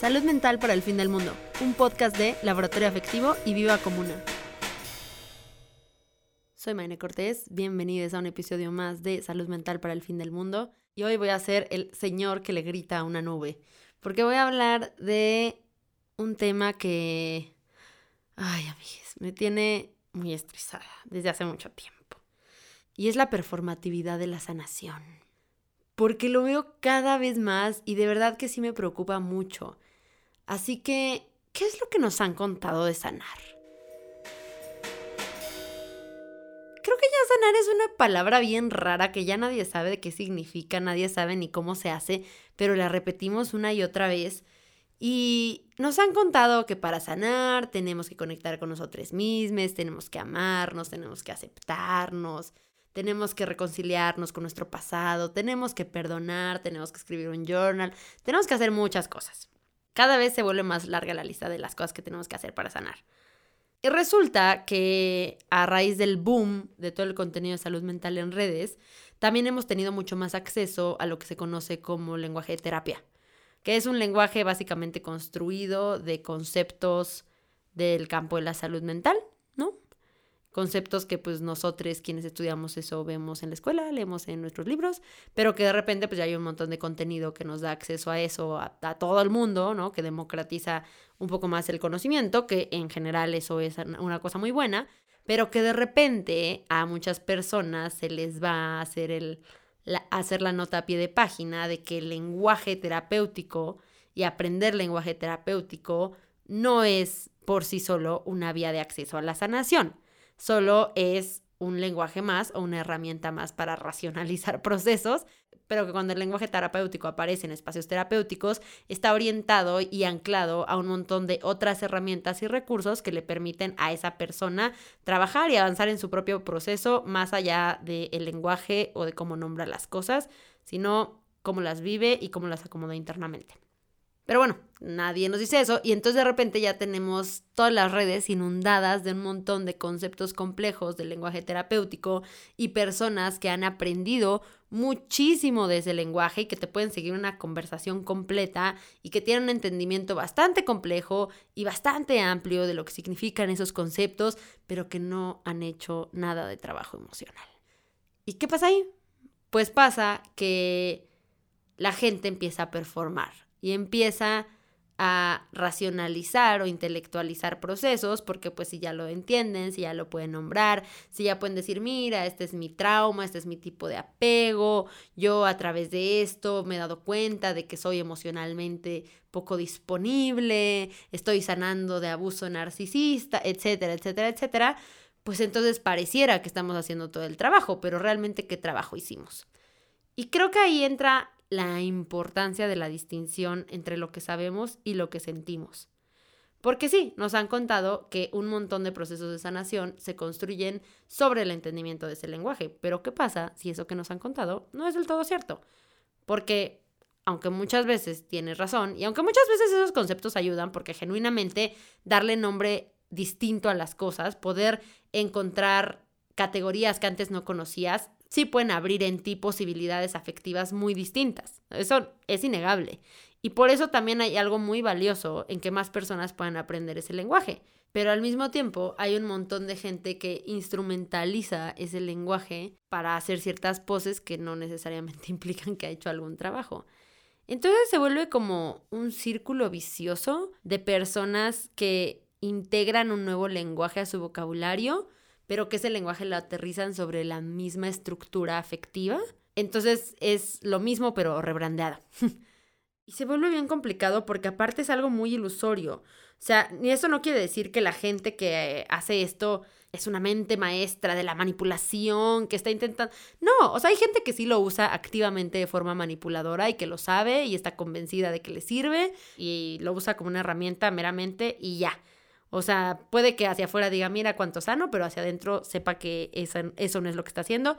Salud Mental para el Fin del Mundo, un podcast de Laboratorio Afectivo y Viva Comuna. Soy Maine Cortés, bienvenidos a un episodio más de Salud Mental para el Fin del Mundo y hoy voy a ser el señor que le grita a una nube, porque voy a hablar de un tema que, ay amigues, me tiene muy estresada desde hace mucho tiempo y es la performatividad de la sanación. Porque lo veo cada vez más y de verdad que sí me preocupa mucho. Así que, ¿qué es lo que nos han contado de sanar? Creo que ya sanar es una palabra bien rara que ya nadie sabe de qué significa, nadie sabe ni cómo se hace, pero la repetimos una y otra vez. Y nos han contado que para sanar tenemos que conectar con nosotros mismos, tenemos que amarnos, tenemos que aceptarnos, tenemos que reconciliarnos con nuestro pasado, tenemos que perdonar, tenemos que escribir un journal, tenemos que hacer muchas cosas. Cada vez se vuelve más larga la lista de las cosas que tenemos que hacer para sanar. Y resulta que a raíz del boom de todo el contenido de salud mental en redes, también hemos tenido mucho más acceso a lo que se conoce como lenguaje de terapia, que es un lenguaje básicamente construido de conceptos del campo de la salud mental. Conceptos que pues nosotros quienes estudiamos eso vemos en la escuela, leemos en nuestros libros, pero que de repente pues ya hay un montón de contenido que nos da acceso a eso a, todo el mundo, ¿no? Que democratiza un poco más el conocimiento, que en general eso es una cosa muy buena, pero que de repente a muchas personas se les va a hacer el hacer la nota a pie de página de que el lenguaje terapéutico y aprender lenguaje terapéutico no es por sí solo una vía de acceso a la sanación solo es un lenguaje más o una herramienta más para racionalizar procesos, pero que cuando el lenguaje terapéutico aparece en espacios terapéuticos, está orientado y anclado a un montón de otras herramientas y recursos que le permiten a esa persona trabajar y avanzar en su propio proceso más allá del lenguaje o de cómo nombra las cosas, sino cómo las vive y cómo las acomoda internamente. Pero bueno, nadie nos dice eso y entonces de repente ya tenemos todas las redes inundadas de un montón de conceptos complejos del lenguaje terapéutico y personas que han aprendido muchísimo de ese lenguaje y que te pueden seguir una conversación completa y que tienen un entendimiento bastante complejo y bastante amplio de lo que significan esos conceptos, pero que no han hecho nada de trabajo emocional. ¿Y qué pasa ahí? Pues pasa que la gente empieza a performar y empieza a racionalizar o intelectualizar procesos, porque pues si ya lo entienden, si ya lo pueden nombrar, si ya pueden decir, mira, este es mi trauma, este es mi tipo de apego, yo a través de esto me he dado cuenta de que soy emocionalmente poco disponible, estoy sanando de abuso narcisista, etcétera, etcétera, etcétera, pues entonces pareciera que estamos haciendo todo el trabajo, pero realmente qué trabajo hicimos. Y creo que ahí entra la importancia de la distinción entre lo que sabemos y lo que sentimos. Porque sí, nos han contado que un montón de procesos de sanación se construyen sobre el entendimiento de ese lenguaje, pero ¿qué pasa si eso que nos han contado no es del todo cierto? Porque aunque muchas veces tienes razón y aunque muchas veces esos conceptos ayudan porque genuinamente darle nombre distinto a las cosas, poder encontrar categorías que antes no conocías, sí pueden abrir en ti posibilidades afectivas muy distintas. Eso es innegable. Y por eso también hay algo muy valioso en que más personas puedan aprender ese lenguaje. Pero al mismo tiempo hay un montón de gente que instrumentaliza ese lenguaje para hacer ciertas poses que no necesariamente implican que ha hecho algún trabajo. Entonces se vuelve como un círculo vicioso de personas que integran un nuevo lenguaje a su vocabulario, pero que ese lenguaje lo aterrizan sobre la misma estructura afectiva. Entonces es lo mismo, pero rebrandeado. y se vuelve bien complicado porque aparte es algo muy ilusorio. O sea, ni eso no quiere decir que la gente que hace esto es una mente maestra de la manipulación, que está intentando... No, o sea, hay gente que sí lo usa activamente de forma manipuladora y que lo sabe y está convencida de que le sirve y lo usa como una herramienta meramente y ya. O sea, puede que hacia afuera diga, mira cuánto sano, pero hacia adentro sepa que eso, no es lo que está haciendo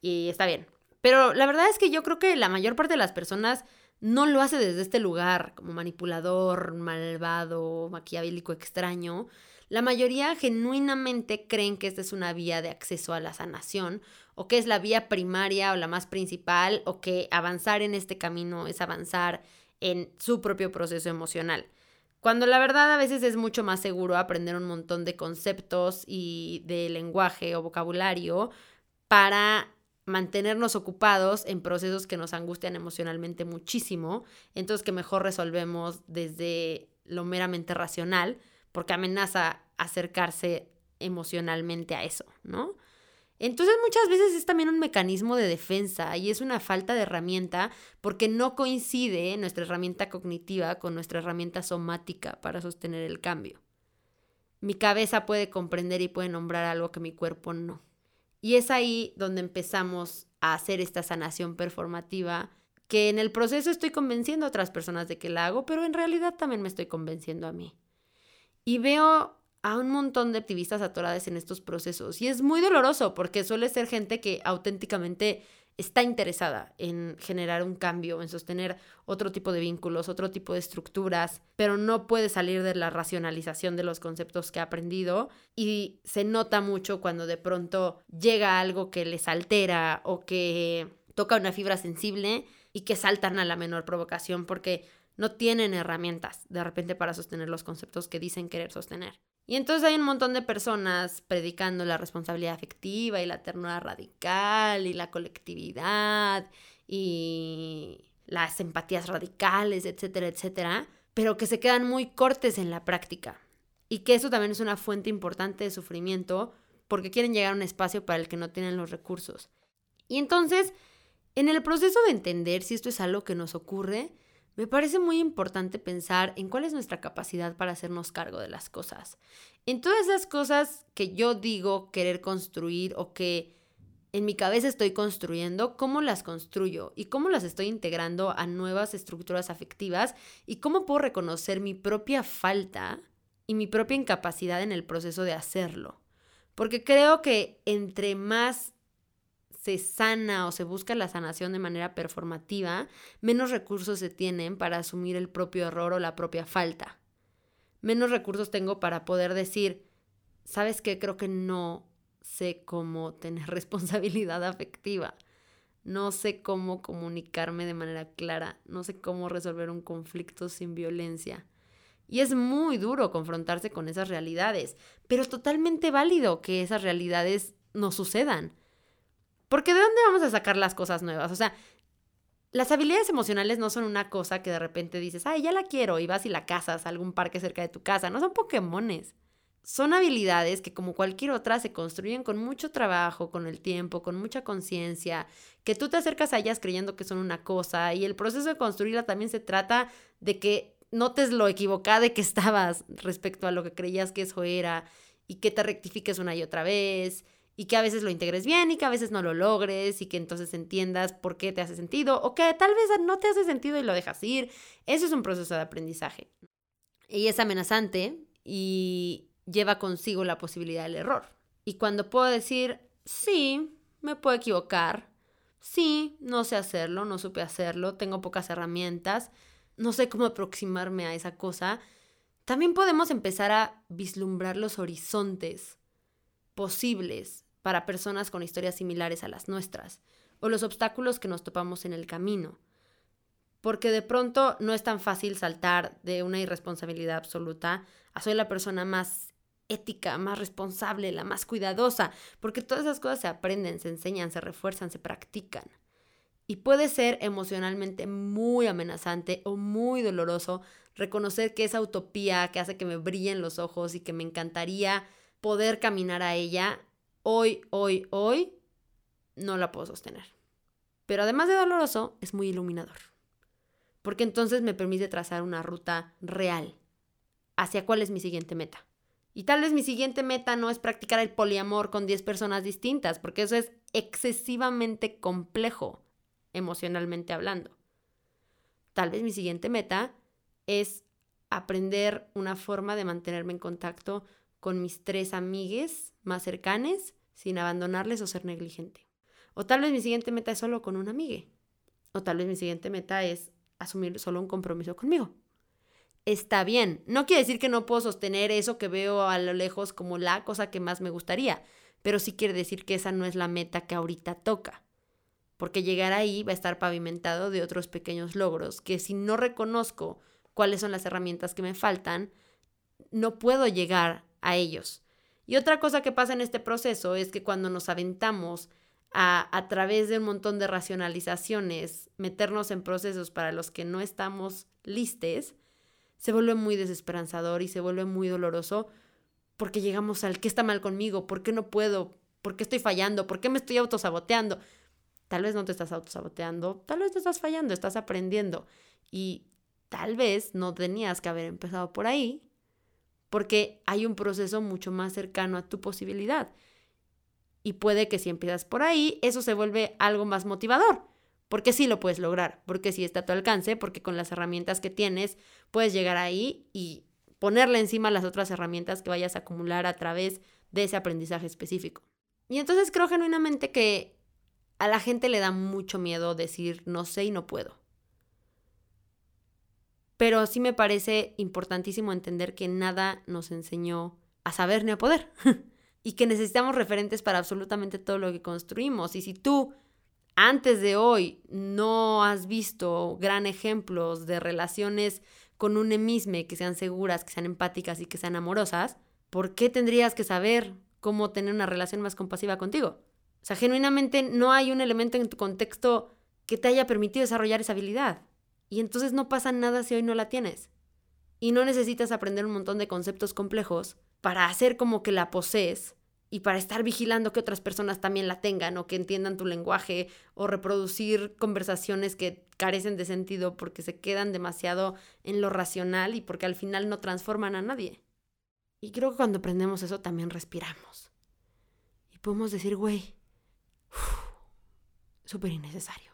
y está bien. Pero la verdad es que yo creo que la mayor parte de las personas no lo hace desde este lugar como manipulador, malvado, maquiavélico, extraño. La mayoría genuinamente creen que esta es una vía de acceso a la sanación o que es la vía primaria o la más principal o que avanzar en este camino es avanzar en su propio proceso emocional. Cuando la verdad a veces es mucho más seguro aprender un montón de conceptos y de lenguaje o vocabulario para mantenernos ocupados en procesos que nos angustian emocionalmente muchísimo, entonces que mejor resolvemos desde lo meramente racional, porque amenaza acercarse emocionalmente a eso, ¿no? Entonces muchas veces es también un mecanismo de defensa y es una falta de herramienta porque no coincide nuestra herramienta cognitiva con nuestra herramienta somática para sostener el cambio. Mi cabeza puede comprender y puede nombrar algo que mi cuerpo no. Y es ahí donde empezamos a hacer esta sanación performativa que en el proceso estoy convenciendo a otras personas de que la hago, pero en realidad también me estoy convenciendo a mí. Y veo a un montón de activistas atoradas en estos procesos. Y es muy doloroso porque suele ser gente que auténticamente está interesada en generar un cambio, en sostener otro tipo de vínculos, otro tipo de estructuras, pero no puede salir de la racionalización de los conceptos que ha aprendido y se nota mucho cuando de pronto llega algo que les altera o que toca una fibra sensible y que saltan a la menor provocación porque no tienen herramientas de repente para sostener los conceptos que dicen querer sostener. Y entonces hay un montón de personas predicando la responsabilidad afectiva y la ternura radical y la colectividad y las empatías radicales, etcétera, etcétera, pero que se quedan muy cortes en la práctica. Y que eso también es una fuente importante de sufrimiento porque quieren llegar a un espacio para el que no tienen los recursos. Y entonces, en el proceso de entender si esto es algo que nos ocurre, me parece muy importante pensar en cuál es nuestra capacidad para hacernos cargo de las cosas. En todas esas cosas que yo digo querer construir o que en mi cabeza estoy construyendo, cómo las construyo y cómo las estoy integrando a nuevas estructuras afectivas y cómo puedo reconocer mi propia falta y mi propia incapacidad en el proceso de hacerlo. Porque creo que entre más se sana o se busca la sanación de manera performativa, menos recursos se tienen para asumir el propio error o la propia falta. Menos recursos tengo para poder decir, ¿sabes qué? Creo que no sé cómo tener responsabilidad afectiva. No sé cómo comunicarme de manera clara. No sé cómo resolver un conflicto sin violencia. Y es muy duro confrontarse con esas realidades, pero totalmente válido que esas realidades no sucedan. Porque ¿de dónde vamos a sacar las cosas nuevas? O sea, las habilidades emocionales no son una cosa que de repente dices, ay, ya la quiero y vas y la cazas a algún parque cerca de tu casa. No son Pokémones. Son habilidades que como cualquier otra se construyen con mucho trabajo, con el tiempo, con mucha conciencia, que tú te acercas a ellas creyendo que son una cosa y el proceso de construirla también se trata de que notes lo equivocada de que estabas respecto a lo que creías que eso era y que te rectifiques una y otra vez y que a veces lo integres bien y que a veces no lo logres y que entonces entiendas por qué te hace sentido o que tal vez no te hace sentido y lo dejas ir. Eso es un proceso de aprendizaje. Y es amenazante y lleva consigo la posibilidad del error. Y cuando puedo decir, sí, me puedo equivocar, sí, no sé hacerlo, no supe hacerlo, tengo pocas herramientas, no sé cómo aproximarme a esa cosa, también podemos empezar a vislumbrar los horizontes posibles para personas con historias similares a las nuestras, o los obstáculos que nos topamos en el camino. Porque de pronto no es tan fácil saltar de una irresponsabilidad absoluta a soy la persona más ética, más responsable, la más cuidadosa, porque todas esas cosas se aprenden, se enseñan, se refuerzan, se practican. Y puede ser emocionalmente muy amenazante o muy doloroso reconocer que esa utopía que hace que me brillen los ojos y que me encantaría poder caminar a ella, hoy, hoy, hoy, no la puedo sostener. Pero además de doloroso, es muy iluminador. Porque entonces me permite trazar una ruta real hacia cuál es mi siguiente meta. Y tal vez mi siguiente meta no es practicar el poliamor con 10 personas distintas, porque eso es excesivamente complejo, emocionalmente hablando. Tal vez mi siguiente meta es aprender una forma de mantenerme en contacto con mis tres amigues más cercanes sin abandonarles o ser negligente. O tal vez mi siguiente meta es solo con una amigue. O tal vez mi siguiente meta es asumir solo un compromiso conmigo. Está bien. No quiere decir que no puedo sostener eso que veo a lo lejos como la cosa que más me gustaría, pero sí quiere decir que esa no es la meta que ahorita toca. porque llegar ahí va a estar pavimentado de otros pequeños logros que si no reconozco cuáles son las herramientas que me faltan, no puedo llegar a ellos. Y otra cosa que pasa en este proceso es que cuando nos aventamos a, a través de un montón de racionalizaciones, meternos en procesos para los que no estamos listes, se vuelve muy desesperanzador y se vuelve muy doloroso porque llegamos al qué está mal conmigo, por qué no puedo, por qué estoy fallando, por qué me estoy autosaboteando. Tal vez no te estás autosaboteando, tal vez te estás fallando, estás aprendiendo y tal vez no tenías que haber empezado por ahí porque hay un proceso mucho más cercano a tu posibilidad. Y puede que si empiezas por ahí, eso se vuelve algo más motivador, porque sí lo puedes lograr, porque sí está a tu alcance, porque con las herramientas que tienes puedes llegar ahí y ponerle encima las otras herramientas que vayas a acumular a través de ese aprendizaje específico. Y entonces creo genuinamente que a la gente le da mucho miedo decir no sé y no puedo. Pero sí me parece importantísimo entender que nada nos enseñó a saber ni a poder. y que necesitamos referentes para absolutamente todo lo que construimos. Y si tú antes de hoy no has visto gran ejemplos de relaciones con un emisme que sean seguras, que sean empáticas y que sean amorosas, ¿por qué tendrías que saber cómo tener una relación más compasiva contigo? O sea, genuinamente no hay un elemento en tu contexto que te haya permitido desarrollar esa habilidad. Y entonces no pasa nada si hoy no la tienes. Y no necesitas aprender un montón de conceptos complejos para hacer como que la posees y para estar vigilando que otras personas también la tengan o que entiendan tu lenguaje o reproducir conversaciones que carecen de sentido porque se quedan demasiado en lo racional y porque al final no transforman a nadie. Y creo que cuando aprendemos eso también respiramos. Y podemos decir, güey, súper innecesario.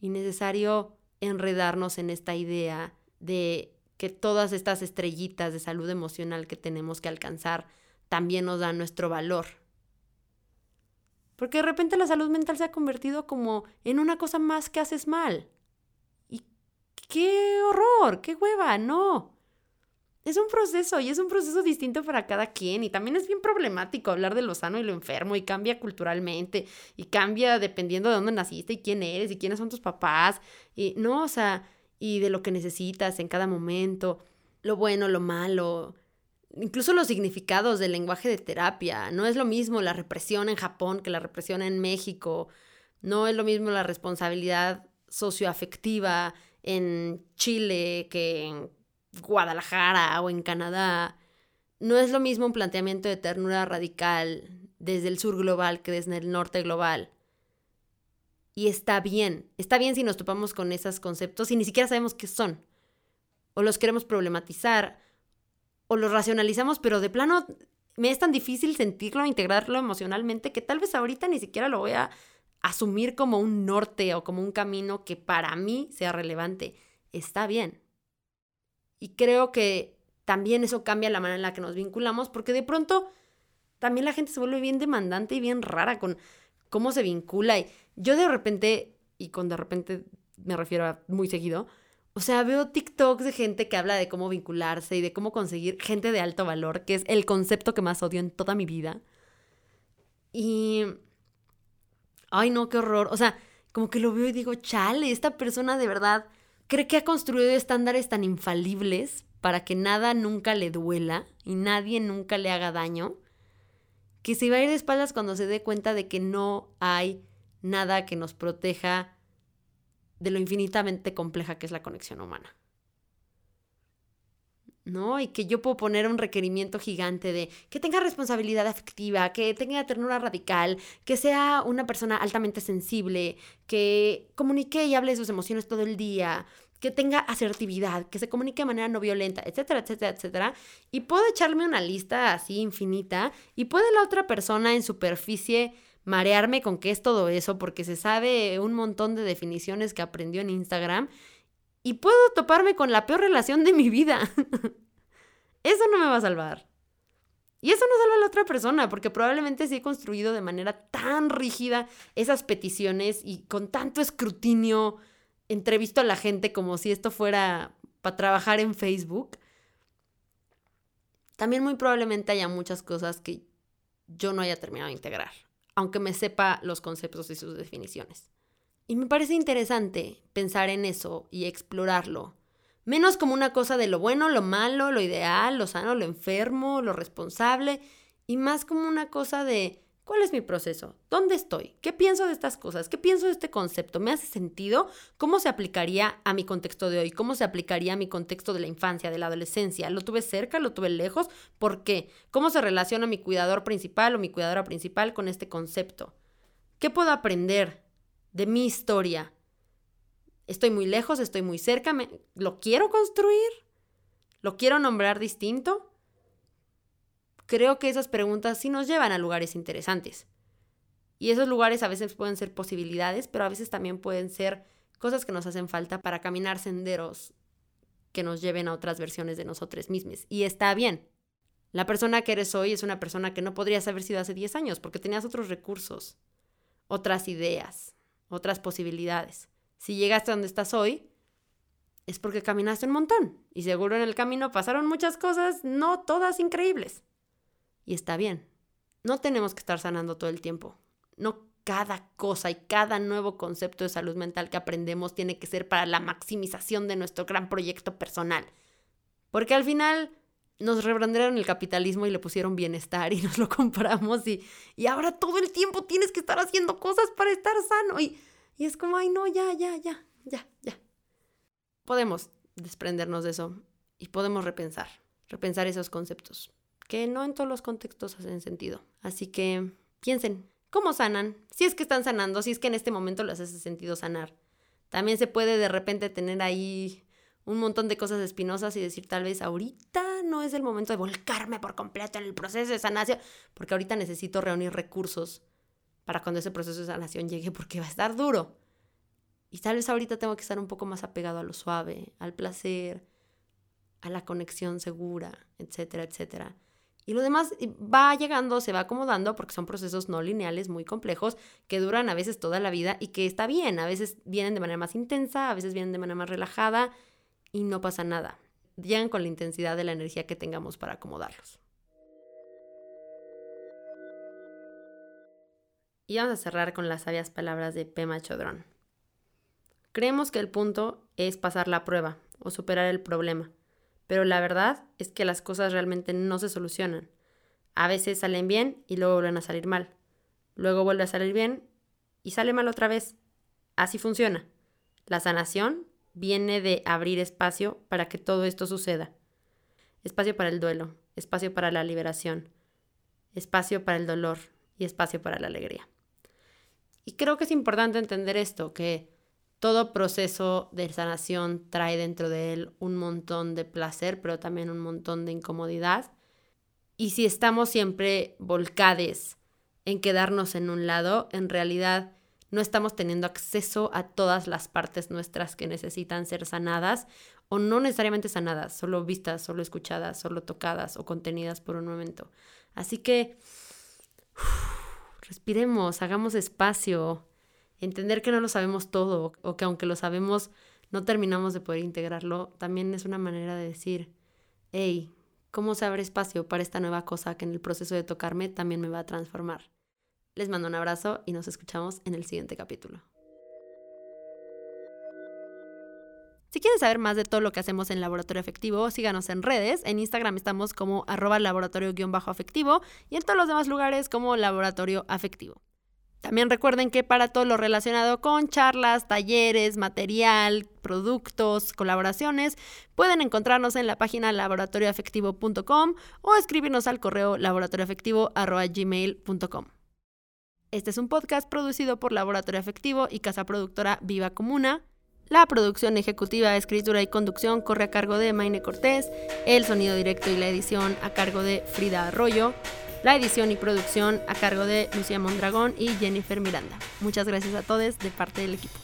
Innecesario enredarnos en esta idea de que todas estas estrellitas de salud emocional que tenemos que alcanzar también nos dan nuestro valor. Porque de repente la salud mental se ha convertido como en una cosa más que haces mal. Y qué horror, qué hueva, no. Es un proceso y es un proceso distinto para cada quien y también es bien problemático hablar de lo sano y lo enfermo y cambia culturalmente y cambia dependiendo de dónde naciste y quién eres y quiénes son tus papás y no, o sea, y de lo que necesitas en cada momento, lo bueno, lo malo, incluso los significados del lenguaje de terapia. No es lo mismo la represión en Japón que la represión en México. No es lo mismo la responsabilidad socioafectiva en Chile que en Guadalajara o en Canadá. No es lo mismo un planteamiento de ternura radical desde el sur global que desde el norte global. Y está bien, está bien si nos topamos con esos conceptos y ni siquiera sabemos qué son. O los queremos problematizar, o los racionalizamos, pero de plano me es tan difícil sentirlo, integrarlo emocionalmente, que tal vez ahorita ni siquiera lo voy a asumir como un norte o como un camino que para mí sea relevante. Está bien. Y creo que también eso cambia la manera en la que nos vinculamos, porque de pronto también la gente se vuelve bien demandante y bien rara con cómo se vincula. Y yo de repente, y con de repente me refiero a muy seguido, o sea, veo TikToks de gente que habla de cómo vincularse y de cómo conseguir gente de alto valor, que es el concepto que más odio en toda mi vida. Y... Ay, no, qué horror. O sea, como que lo veo y digo, chale, esta persona de verdad cree que ha construido estándares tan infalibles para que nada nunca le duela y nadie nunca le haga daño, que se va a ir de espaldas cuando se dé cuenta de que no hay nada que nos proteja de lo infinitamente compleja que es la conexión humana. ¿no? Y que yo puedo poner un requerimiento gigante de que tenga responsabilidad afectiva, que tenga ternura radical, que sea una persona altamente sensible, que comunique y hable de sus emociones todo el día, que tenga asertividad, que se comunique de manera no violenta, etcétera, etcétera, etcétera. Y puedo echarme una lista así infinita y puede la otra persona en superficie marearme con qué es todo eso porque se sabe un montón de definiciones que aprendió en Instagram y puedo toparme con la peor relación de mi vida. eso no me va a salvar. Y eso no salva a la otra persona, porque probablemente sí he construido de manera tan rígida esas peticiones y con tanto escrutinio entrevisto a la gente como si esto fuera para trabajar en Facebook. También muy probablemente haya muchas cosas que yo no haya terminado de integrar aunque me sepa los conceptos y sus definiciones. Y me parece interesante pensar en eso y explorarlo, menos como una cosa de lo bueno, lo malo, lo ideal, lo sano, lo enfermo, lo responsable, y más como una cosa de ¿Cuál es mi proceso? ¿Dónde estoy? ¿Qué pienso de estas cosas? ¿Qué pienso de este concepto? ¿Me hace sentido? ¿Cómo se aplicaría a mi contexto de hoy? ¿Cómo se aplicaría a mi contexto de la infancia, de la adolescencia? ¿Lo tuve cerca? ¿Lo tuve lejos? ¿Por qué? ¿Cómo se relaciona mi cuidador principal o mi cuidadora principal con este concepto? ¿Qué puedo aprender de mi historia? ¿Estoy muy lejos? ¿Estoy muy cerca? ¿Lo quiero construir? ¿Lo quiero nombrar distinto? Creo que esas preguntas sí nos llevan a lugares interesantes. Y esos lugares a veces pueden ser posibilidades, pero a veces también pueden ser cosas que nos hacen falta para caminar senderos que nos lleven a otras versiones de nosotros mismos. Y está bien. La persona que eres hoy es una persona que no podrías haber sido hace 10 años porque tenías otros recursos, otras ideas, otras posibilidades. Si llegaste a donde estás hoy, es porque caminaste un montón. Y seguro en el camino pasaron muchas cosas, no todas increíbles y está bien. No tenemos que estar sanando todo el tiempo. No cada cosa y cada nuevo concepto de salud mental que aprendemos tiene que ser para la maximización de nuestro gran proyecto personal. Porque al final nos rebrandaron el capitalismo y le pusieron bienestar y nos lo compramos y, y ahora todo el tiempo tienes que estar haciendo cosas para estar sano. Y, y es como, ay, no, ya, ya, ya, ya, ya. Podemos desprendernos de eso y podemos repensar, repensar esos conceptos que no en todos los contextos hacen sentido. Así que piensen, ¿cómo sanan? Si es que están sanando, si es que en este momento les hace sentido sanar. También se puede de repente tener ahí un montón de cosas espinosas y decir tal vez ahorita no es el momento de volcarme por completo en el proceso de sanación, porque ahorita necesito reunir recursos para cuando ese proceso de sanación llegue porque va a estar duro. Y tal vez ahorita tengo que estar un poco más apegado a lo suave, al placer, a la conexión segura, etcétera, etcétera. Y lo demás va llegando, se va acomodando porque son procesos no lineales muy complejos que duran a veces toda la vida y que está bien. A veces vienen de manera más intensa, a veces vienen de manera más relajada y no pasa nada. Llegan con la intensidad de la energía que tengamos para acomodarlos. Y vamos a cerrar con las sabias palabras de Pema Chodrón. Creemos que el punto es pasar la prueba o superar el problema pero la verdad es que las cosas realmente no se solucionan. A veces salen bien y luego vuelven a salir mal. Luego vuelve a salir bien y sale mal otra vez. Así funciona. La sanación viene de abrir espacio para que todo esto suceda. Espacio para el duelo, espacio para la liberación, espacio para el dolor y espacio para la alegría. Y creo que es importante entender esto, que todo proceso de sanación trae dentro de él un montón de placer, pero también un montón de incomodidad. Y si estamos siempre volcades en quedarnos en un lado, en realidad no estamos teniendo acceso a todas las partes nuestras que necesitan ser sanadas o no necesariamente sanadas, solo vistas, solo escuchadas, solo tocadas o contenidas por un momento. Así que respiremos, hagamos espacio, entender que no lo sabemos todo o que aunque lo sabemos no terminamos de poder integrarlo, también es una manera de decir, hey, ¿cómo se abre espacio para esta nueva cosa que en el proceso de tocarme también me va a transformar? Les mando un abrazo y nos escuchamos en el siguiente capítulo. Si quieren saber más de todo lo que hacemos en Laboratorio Afectivo, síganos en redes. En Instagram estamos como arroba laboratorio-afectivo y en todos los demás lugares como Laboratorio Afectivo. También recuerden que para todo lo relacionado con charlas, talleres, material, productos, colaboraciones, pueden encontrarnos en la página laboratorioafectivo.com o escribirnos al correo laboratorioafectivo.gmail.com. Este es un podcast producido por Laboratorio Afectivo y casa productora Viva Comuna. La producción ejecutiva, escritura y conducción corre a cargo de Maine Cortés, el sonido directo y la edición a cargo de Frida Arroyo. La edición y producción a cargo de Lucía Mondragón y Jennifer Miranda. Muchas gracias a todos de parte del equipo.